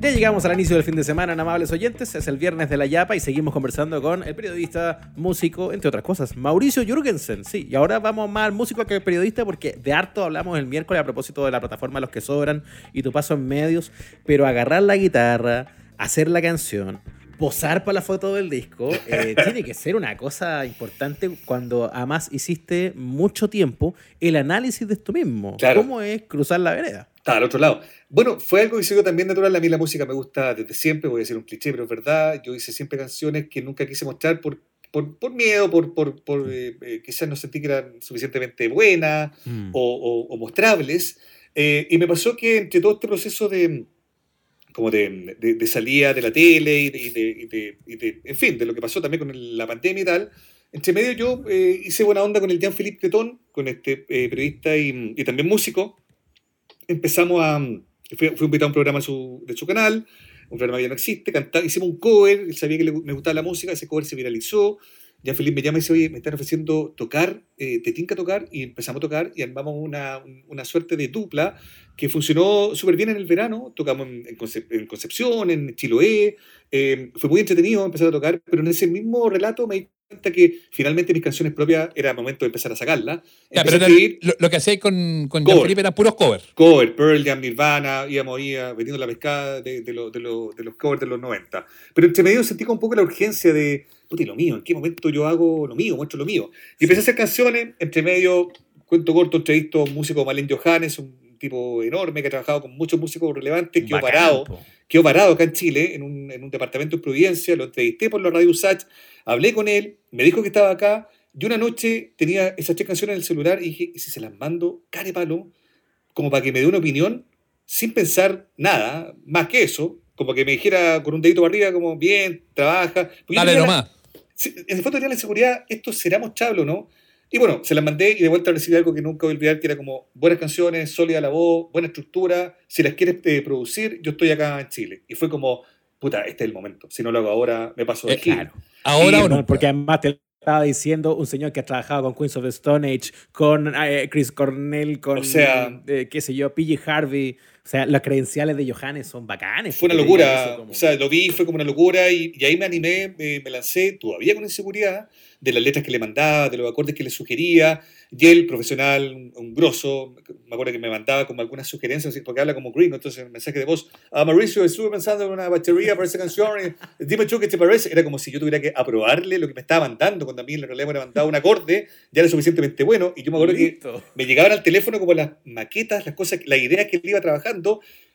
Ya llegamos al inicio del fin de semana, amables oyentes. Es el viernes de la Yapa y seguimos conversando con el periodista, músico, entre otras cosas, Mauricio Jürgensen. Sí, y ahora vamos más al músico que periodista porque de harto hablamos el miércoles a propósito de la plataforma Los que Sobran y tu paso en medios. Pero agarrar la guitarra, hacer la canción, posar para la foto del disco, eh, tiene que ser una cosa importante cuando además hiciste mucho tiempo el análisis de esto mismo. ¿Cómo es cruzar la vereda? Está al otro lado. Bueno, fue algo que se también natural. A mí la música me gusta desde siempre, voy a decir un cliché, pero es verdad. Yo hice siempre canciones que nunca quise mostrar por, por, por miedo, por, por, por eh, eh, quizás no sentí que eran suficientemente buenas mm. o, o, mostrables. Eh, y me pasó que entre todo este proceso de como de, de, salida de la tele y de, y de, en fin, de lo que pasó también con la pandemia y tal, entre medio yo hice buena onda con el Jean-Philippe Cretón, con este periodista y, y también músico, empezamos a... Fui, invitado a un programa de su, canal, un programa que ya no existe, hicimos un cover, él sabía que me gustaba la música, ese cover se viralizó, ya Felipe me llama y dice, oye, me están ofreciendo tocar, eh, te tinca tocar, y empezamos a tocar y armamos una, una suerte de dupla que funcionó súper bien en el verano, tocamos en, Concepción, en Chiloé, eh, fue muy entretenido empezar a tocar, pero en ese mismo relato me que finalmente mis canciones propias era momento de empezar a sacarlas. pero lo, que hacéis con, con Felipe eran puros covers. Cover, Pearl Jam, Nirvana, íbamos ahí vendiendo la pescada de, de, de, los covers de los 90. Pero entre medio sentí un poco la urgencia de, puta, lo mío, ¿en qué momento yo hago lo mío, muestro lo mío? Y empecé a hacer canciones, entre medio, cuento corto, entrevisto a un músico, Malen Johannes, un tipo enorme que ha trabajado con muchos músicos relevantes, quedó parado, quedó parado acá en Chile, en un, en un departamento de Providencia, lo entrevisté por la radio USACH, hablé con él, me dijo que estaba acá, y una noche tenía esas tres canciones en el celular y dije, ¿y si se las mando care palo? Como para que me dé una opinión, sin pensar nada, más que eso, como que me dijera con un dedito para arriba, como, bien, trabaja. Dale nomás. en el fondo tenía la seguridad, esto será mostrable o no, y bueno, se las mandé y de vuelta recibí algo que nunca voy a olvidar, que era como buenas canciones, sólida la voz, buena estructura. Si las quieres eh, producir, yo estoy acá en Chile. Y fue como, puta, este es el momento. Si no lo hago ahora, me paso de eh, Claro. Ahora o no. Porque además te estaba diciendo un señor que ha trabajado con Queens of the Stone Age, con eh, Chris Cornell, con, o sea, qué sé yo, PG Harvey. O sea, las credenciales de Johannes son bacanes. Fue una locura. O sea, lo vi, fue como una locura y, ahí me animé, me, me lancé todavía con inseguridad de las letras que le mandaba, de los acordes que le sugería. Y él, profesional, un, grosso, me acuerdo que me mandaba como algunas sugerencias, porque habla como Green, entonces el mensaje de voz, ah, Mauricio, estuve pensando en una batería para esa canción, dime tú qué te parece. Era como si yo tuviera que aprobarle lo que me estaba mandando, cuando a mí en realidad me mandaba un acorde, ya era suficientemente bueno, y yo me acuerdo que me llegaban al teléfono como las maquetas, las cosas, las ideas que él iba trabajando,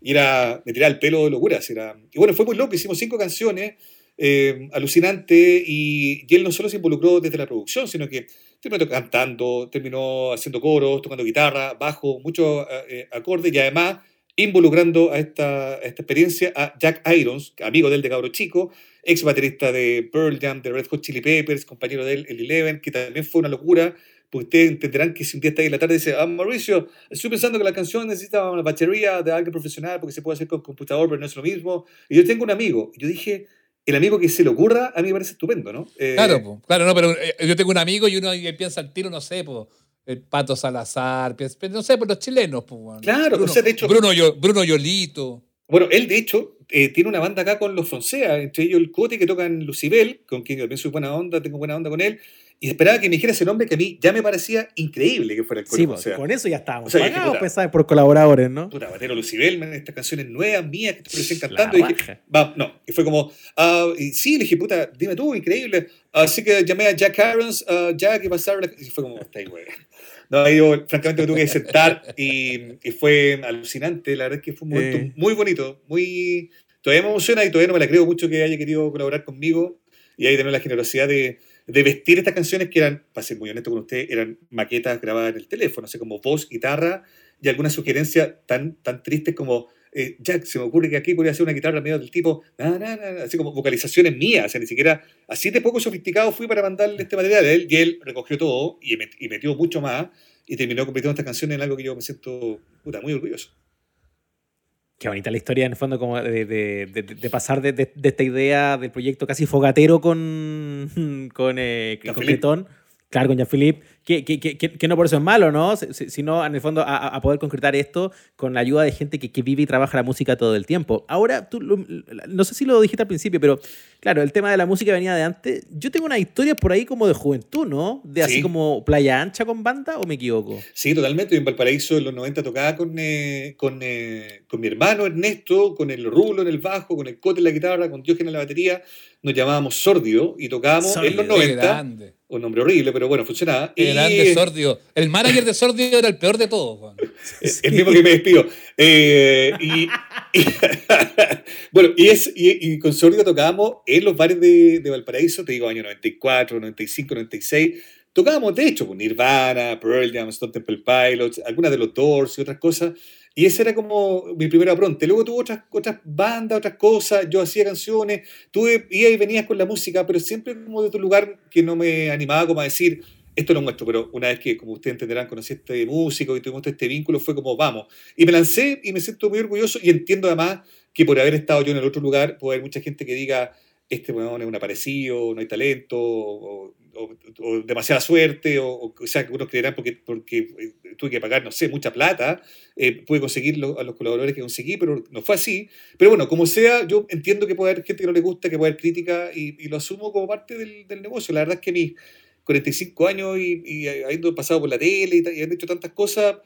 y era, me tiraba el pelo de locuras. Era, y bueno, fue muy loco, hicimos cinco canciones, eh, alucinante y, él no solo se involucró desde la producción, sino que terminó cantando, terminó haciendo coros, tocando guitarra, bajo, muchos eh, eh, acordes y además involucrando a esta, esta, experiencia a Jack Irons, amigo de él de cabro chico, ex baterista de Pearl Jam, de Red Hot Chili Peppers, compañero de él, el Eleven, que también fue una locura, porque ustedes entenderán que si un día está ahí en la tarde y dice, ah, Mauricio, estoy pensando que la canción necesita una batería de alguien profesional porque se puede hacer con computador, pero no es lo mismo. Y yo tengo un amigo, y yo dije, el amigo que se le ocurra, a mí me parece estupendo, ¿no? Eh, claro, claro, no, pero eh, yo tengo un amigo y uno piensa al tiro, no sé, pues, el Pato Salazar, no sé, por los chilenos, pues. Claro, Bruno, o sea, de hecho. Bruno, Bruno Yolito. Bueno, él de hecho eh, tiene una banda acá con los Fonsea, entre ellos el Cote que tocan Lucibel, con quien yo soy buena onda, tengo buena onda con él, y esperaba que me dijera ese nombre que a mí ya me parecía increíble que fuera el Sí, pues, con eso ya estábamos o sea, pagados, pues, por colaboradores, ¿no? Puta, Batero Lucibel, estas canciones nuevas, mías, que te parecían cantando. y dije, va, no. Y fue como, uh, y sí, le dije, puta, dime tú, increíble. Así que llamé a Jack Irons, uh, Jack, y pasaron. Y fue como, está ahí, güey. No, yo francamente me tuve que sentar y, y, fue alucinante. La verdad es que fue un momento eh. muy bonito, muy... Todavía me emociona y todavía no me la creo mucho que haya querido colaborar conmigo y ahí tener la generosidad de de vestir estas canciones que eran, para ser muy honesto con usted, eran maquetas grabadas en el teléfono, así como voz, guitarra y alguna sugerencia tan, tan tristes como, eh, Jack, se me ocurre que aquí podría ser una guitarra medio del tipo, así como vocalizaciones mías, o sea, ni siquiera, así de poco sofisticado fui para mandarle este material a él y él recogió todo y, metió mucho más y terminó convirtiendo estas canciones en algo que yo me siento puta, muy orgulloso. Qué bonita la historia, en el fondo, como de, de, de, pasar de, esta idea del proyecto casi fogatero con, con, eh, con Claro, con Jean-Philippe. que, que, que, que no por eso es malo, ¿no? Si- Sino, en el fondo, a, a poder concretar esto con la ayuda de gente que, que vive y trabaja la música todo el tiempo. Ahora, tú, lo- no sé si lo dijiste al principio, pero claro, el tema de la música venía de antes. Yo tengo una historia por ahí como de juventud, ¿no? De así Sí. como Playa Ancha con banda, ¿o me equivoco? Sí, totalmente. Yo en Valparaíso en los 90 tocaba con, eh, con, eh, con mi hermano Ernesto, con el Rulo en el bajo, con el Cote en la guitarra, con Diógenes en la batería. Nos llamábamos Sordio y tocábamos en los Sordio. Qué 90. Un nombre horrible, pero bueno, funcionaba. Y- grande Sordio. El manager de Sordio era el peor de todos, Juan. Eh, El mismo que me despido. Eh, y, y- bueno, y, es, y, y con Sordio tocábamos en los bares de, de Valparaíso, te digo, año 94, 95, 96. Tocábamos, de hecho, con Nirvana, Pearl Jam, Stone Temple Pilots, algunas de los Doors y otras cosas. Y esa era como mi primera pronta. Luego tuve otras, otras bandas, otras cosas. Yo hacía canciones, tuve, iba y venías con la música, pero siempre como de otro lugar que no me animaba como a decir, esto es lo nuestro. Pero una vez que, como ustedes entenderán, conocí a este músico y tuvimos este vínculo, fue como, vamos. Y me lancé y me siento muy orgulloso y entiendo además que por haber estado yo en el otro lugar, puede haber mucha gente que diga, este weón es un aparecido, no hay talento, o, o- o demasiada suerte, o, o, sea, que algunos creerán porque, porque eh, tuve que pagar, no sé, mucha plata, eh, pude conseguir lo- a los colaboradores que conseguí, pero no fue así. Pero bueno, como sea, yo entiendo que puede haber gente que no le gusta, que puede haber crítica, y, y lo asumo como parte del, del negocio. La verdad es que mis 45 años y, y habiendo pasado por la tele y, y habiendo hecho tantas cosas,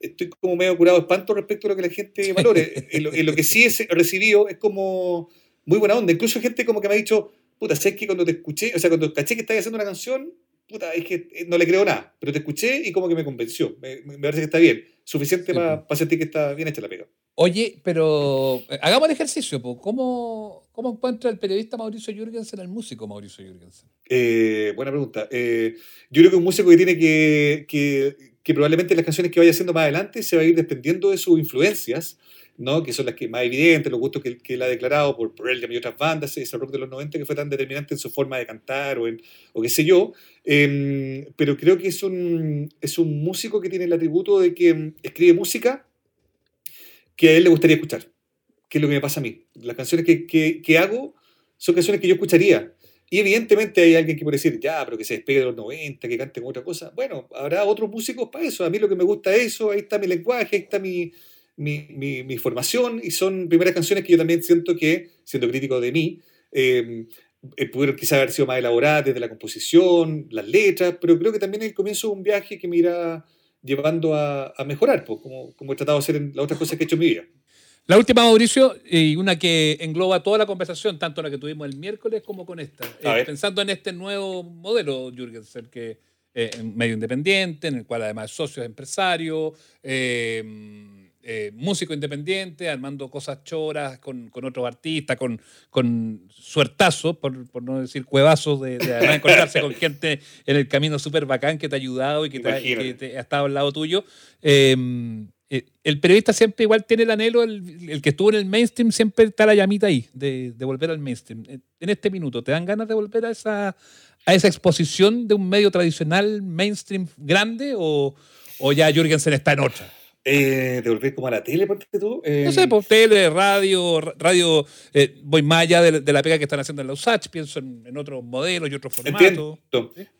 estoy como medio curado de espanto respecto a lo que la gente valore. en, lo, en lo que sí he recibido es como muy buena onda. Incluso gente como que me ha dicho, puta, ¿sabes que cuando te escuché, o sea, cuando caché que estabas haciendo una canción, puta, es que eh, no le creo nada, pero te escuché y como que me convenció. Me, me parece que está bien. Suficiente Sí, para pues. sentir que está bien hecha la pega. Oye, pero eh, hagamos el ejercicio, po. ¿Cómo, ¿cómo encuentra el periodista Mauricio Jürgensen al músico Mauricio Jürgensen? Eh, buena pregunta. Eh, yo creo que un músico que tiene que, que, que probablemente las canciones que vaya haciendo más adelante se va a ir desprendiendo de sus influencias, ¿no? que son las que más evidentes, los gustos que, que él ha declarado por Pearl Jam y otras bandas, ese rock de los 90 que fue tan determinante en su forma de cantar o, en, o qué sé yo. Eh, pero creo que es un, es un músico que tiene el atributo de que mm, escribe música que a él le gustaría escuchar, que es lo que me pasa a mí. Las canciones que, que, hago son canciones que yo escucharía. Y evidentemente hay alguien que puede decir, ya, pero que se despegue de los 90, que cante con otra cosa. Bueno, habrá otros músicos para eso. A mí lo que me gusta es eso, ahí está mi lenguaje, ahí está mi, mi, mi, mi formación y son primeras canciones que yo también siento que, siendo crítico de mí, eh, eh, pudieron quizás haber sido más elaboradas desde la composición, las letras, pero creo que también es el comienzo de un viaje que me irá llevando a, a mejorar, pues, como, como he tratado de hacer en las otras cosas que he hecho en mi vida. La última, Mauricio, y una que engloba toda la conversación, tanto la que tuvimos el miércoles como con esta. Eh, pensando en este nuevo modelo, Jürgensen, que eh, medio independiente, en el cual además es socio, es empresario, eh, eh, músico independiente, armando cosas choras con, con otros artistas, con, con suertazos, por, por no decir cuevazos, de, de además encontrarse con gente en el camino súper bacán que te ha ayudado y que, te ha, Imagínate. que te ha estado al lado tuyo. Eh, eh, el periodista siempre igual tiene el anhelo, el, el que estuvo en el mainstream, siempre está la llamita ahí, de, de volver al mainstream. En en este minuto, ¿te dan ganas de volver a esa, a esa exposición de un medio tradicional, mainstream grande, o, o ya Jürgensen está en otra? Eh, ¿De volver como a la tele, ponte tú? Eh, No sé, por tele, radio, ra- radio, eh, voy más allá de, de la pega que están haciendo en la USACH, pienso en, en otros modelos y otros formatos. Entiendo.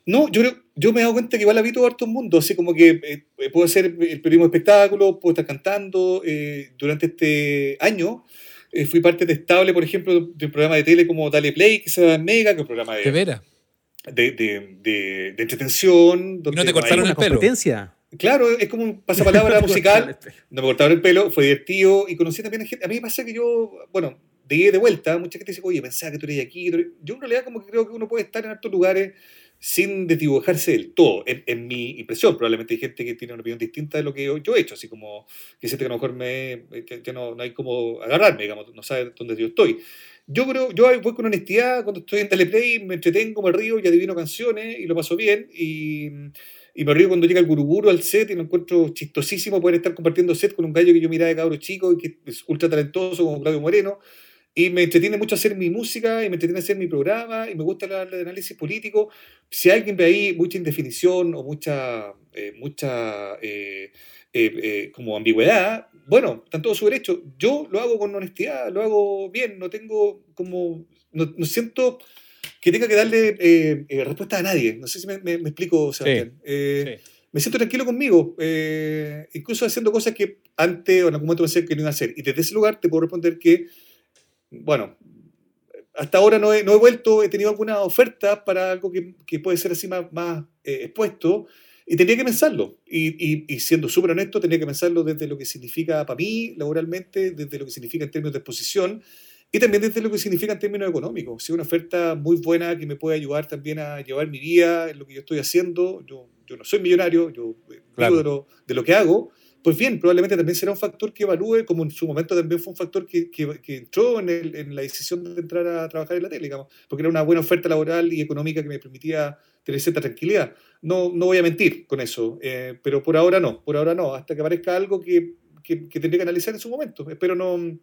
No, yo, creo- yo me he dado cuenta que igual habito harto un mundo, así como que eh, puedo hacer el periodismo de espectáculo, puedo estar cantando. eh, durante este año eh, fui parte de estable, por ejemplo, de un programa de tele como Dale Play, que se llama Mega, que es un programa ¿De de, veras? de, de, de- de entretención. donde no te no hay- cortaron una competencia. Claro, es como un pasapalabra musical. No me cortaron el pelo, fue divertido y conocí también a gente. A mí me pasa que yo, bueno, y de vuelta, mucha gente dice, oye, pensaba que tú eres aquí. tú eres-". Yo en realidad como que creo que uno puede estar en altos lugares sin desdibujarse del todo, en, en mi impresión. Probablemente hay gente que tiene una opinión distinta de lo que yo, yo he hecho, así como que siente que a lo mejor me, que, que no, no hay como agarrarme, digamos, no sabe dónde yo estoy. Yo creo, yo voy con honestidad, cuando estoy en Teleplay me entretengo, me río y adivino canciones y lo paso bien y... Y me río cuando llega el guruguru al set y lo encuentro chistosísimo poder estar compartiendo set con un gallo que yo miraba de cabro chico y que es ultra talentoso como Claudio Moreno. Y me entretiene mucho hacer mi música y me entretiene hacer mi programa y me gusta hablar de análisis político. Si alguien ve ahí mucha indefinición o mucha, eh, mucha eh, eh, eh, como ambigüedad, bueno, está en todo su derecho. Yo lo hago con honestidad, lo hago bien, no tengo como, no, no siento que tenga que darle eh, eh, respuesta a nadie. No sé si me, me- me explico, Sebastián. Eh, Sí. Me siento tranquilo conmigo, eh, incluso haciendo cosas que antes o en algún momento pensé que no iba a hacer. Y desde ese lugar te puedo responder que, bueno, hasta ahora no he, no he vuelto, he tenido alguna oferta para algo que, que puede ser así más, más eh, expuesto y tendría que pensarlo. Y, y- y siendo súper honesto, tendría que pensarlo desde lo que significa para mí laboralmente, desde lo que significa en términos de exposición y también desde lo que significa en términos económicos. Si una oferta muy buena que me puede ayudar también a llevar mi vida en lo que yo estoy haciendo, yo, yo no soy millonario, yo eh, Claro. de, lo, de lo que hago, pues bien, probablemente también será un factor que evalúe, como en su momento también fue un factor que, que- que entró en, el- en la decisión de entrar a trabajar en la tele, digamos, porque era una buena oferta laboral y económica que me permitía tener cierta tranquilidad. No, no voy a mentir con eso, eh, pero por ahora no, por ahora no, hasta que aparezca algo que, que, que tendré que analizar en su momento. Espero no,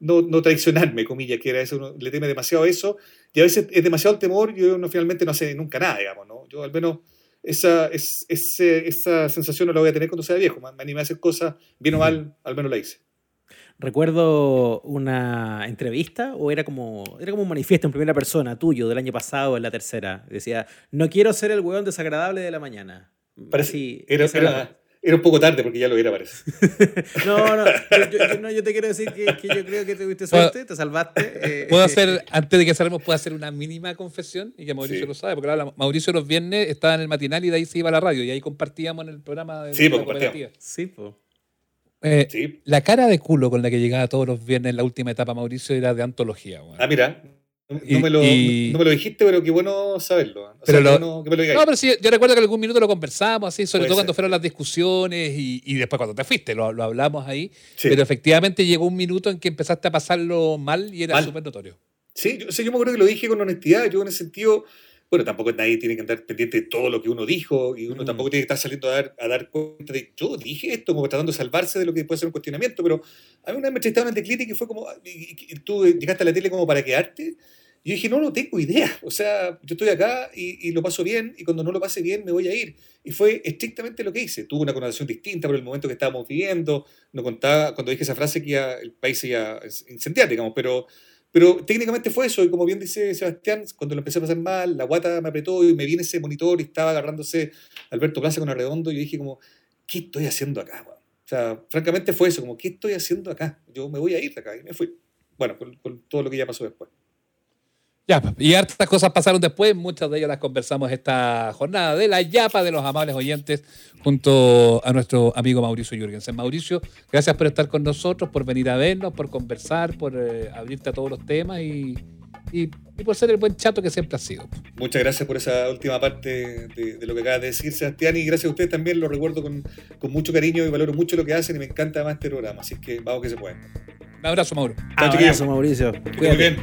no, no traicionarme, comillas, que era eso, uno le teme demasiado eso, y a veces es demasiado el temor y uno finalmente no hace nunca nada, digamos, ¿no? Yo al menos esa, es, ese- esa sensación no la voy a tener cuando sea viejo, me me animé a hacer cosas, bien o mal, al menos la hice. Recuerdo una entrevista o era como, era como un manifiesto en primera persona tuyo del año pasado en la tercera. Decía, no quiero ser el hueón desagradable de la mañana. Parece- Así, Era, era- era, un poco tarde porque ya lo era, parece. No, no, yo, yo- yo no, yo te quiero decir que, que yo creo que tuviste suerte, te salvaste. eh, Puedo hacer, antes de que cerremos, puedo hacer una mínima confesión y que Mauricio Sí. lo sabe, porque ahora Mauricio los viernes estaba en el matinal y de ahí se iba a la radio y ahí compartíamos en el programa de Sí, de pues, la compartíamos. cooperativa. Sí, po. Eh, Sí. La cara de culo con la que llegaba todos los viernes en la última etapa Mauricio era de antología. weón. Ah, mira. No, Y- me lo, y- no me lo dijiste, pero qué bueno saberlo. O Pero qué lo- bueno que me lo digáis. No, pero sí, yo recuerdo que algún minuto lo conversamos, así, sobre Puede todo ser. cuando fueron las discusiones y, y después cuando te fuiste, lo, lo hablamos ahí. Sí. Pero efectivamente llegó un minuto en que empezaste a pasarlo mal y era súper notorio. Sí, yo, o sea, yo me acuerdo que lo dije con honestidad. Yo en ese sentido, bueno, tampoco nadie tiene que andar pendiente de todo lo que uno dijo y uno Mm. tampoco tiene que estar saliendo a dar, a dar cuenta de yo dije esto, como tratando de salvarse de lo que puede ser un cuestionamiento. Pero a mí una vez me entrevistaron en Teclite y fue como, "Ah, y- y- y tú llegaste a la tele como para quedarte. Y yo dije, no, no tengo idea. O sea, yo estoy acá y, y lo paso bien y cuando no lo pase bien me voy a ir. Y fue estrictamente lo que hice. Tuvo una connotación distinta por el momento que estábamos viviendo. No contaba, cuando dije esa frase que iba- el país se iba a incendiar, digamos, pero... Pero técnicamente fue eso, y como bien dice Sebastián, cuando lo empecé a pasar mal, la guata me apretó y me vi en ese monitor y estaba agarrándose Alberto Plaza con Arredondo y yo dije como, ¿qué estoy haciendo acá? O sea, francamente fue eso, como, ¿qué estoy haciendo acá? Yo me voy a ir de acá y me fui. Bueno, con todo lo que ya pasó después. Ya, y hartas cosas pasaron después, muchas de ellas las conversamos esta jornada de la Yapa de los amables oyentes junto a nuestro amigo Mauricio Jürgensen. Mauricio, gracias por estar con nosotros, por venir a vernos, por conversar, por eh, abrirte a todos los temas y, y- y por ser el buen chato que siempre has sido. Muchas gracias por esa última parte de, de lo que acabas de decir, Sebastián, y gracias a ustedes también, lo recuerdo con, con mucho cariño y valoro mucho lo que hacen y me encanta más este programa, así que vamos que se puede. Un abrazo, Mauro. Chao, chiquillos. Abrazo, Mauricio. Muy bien.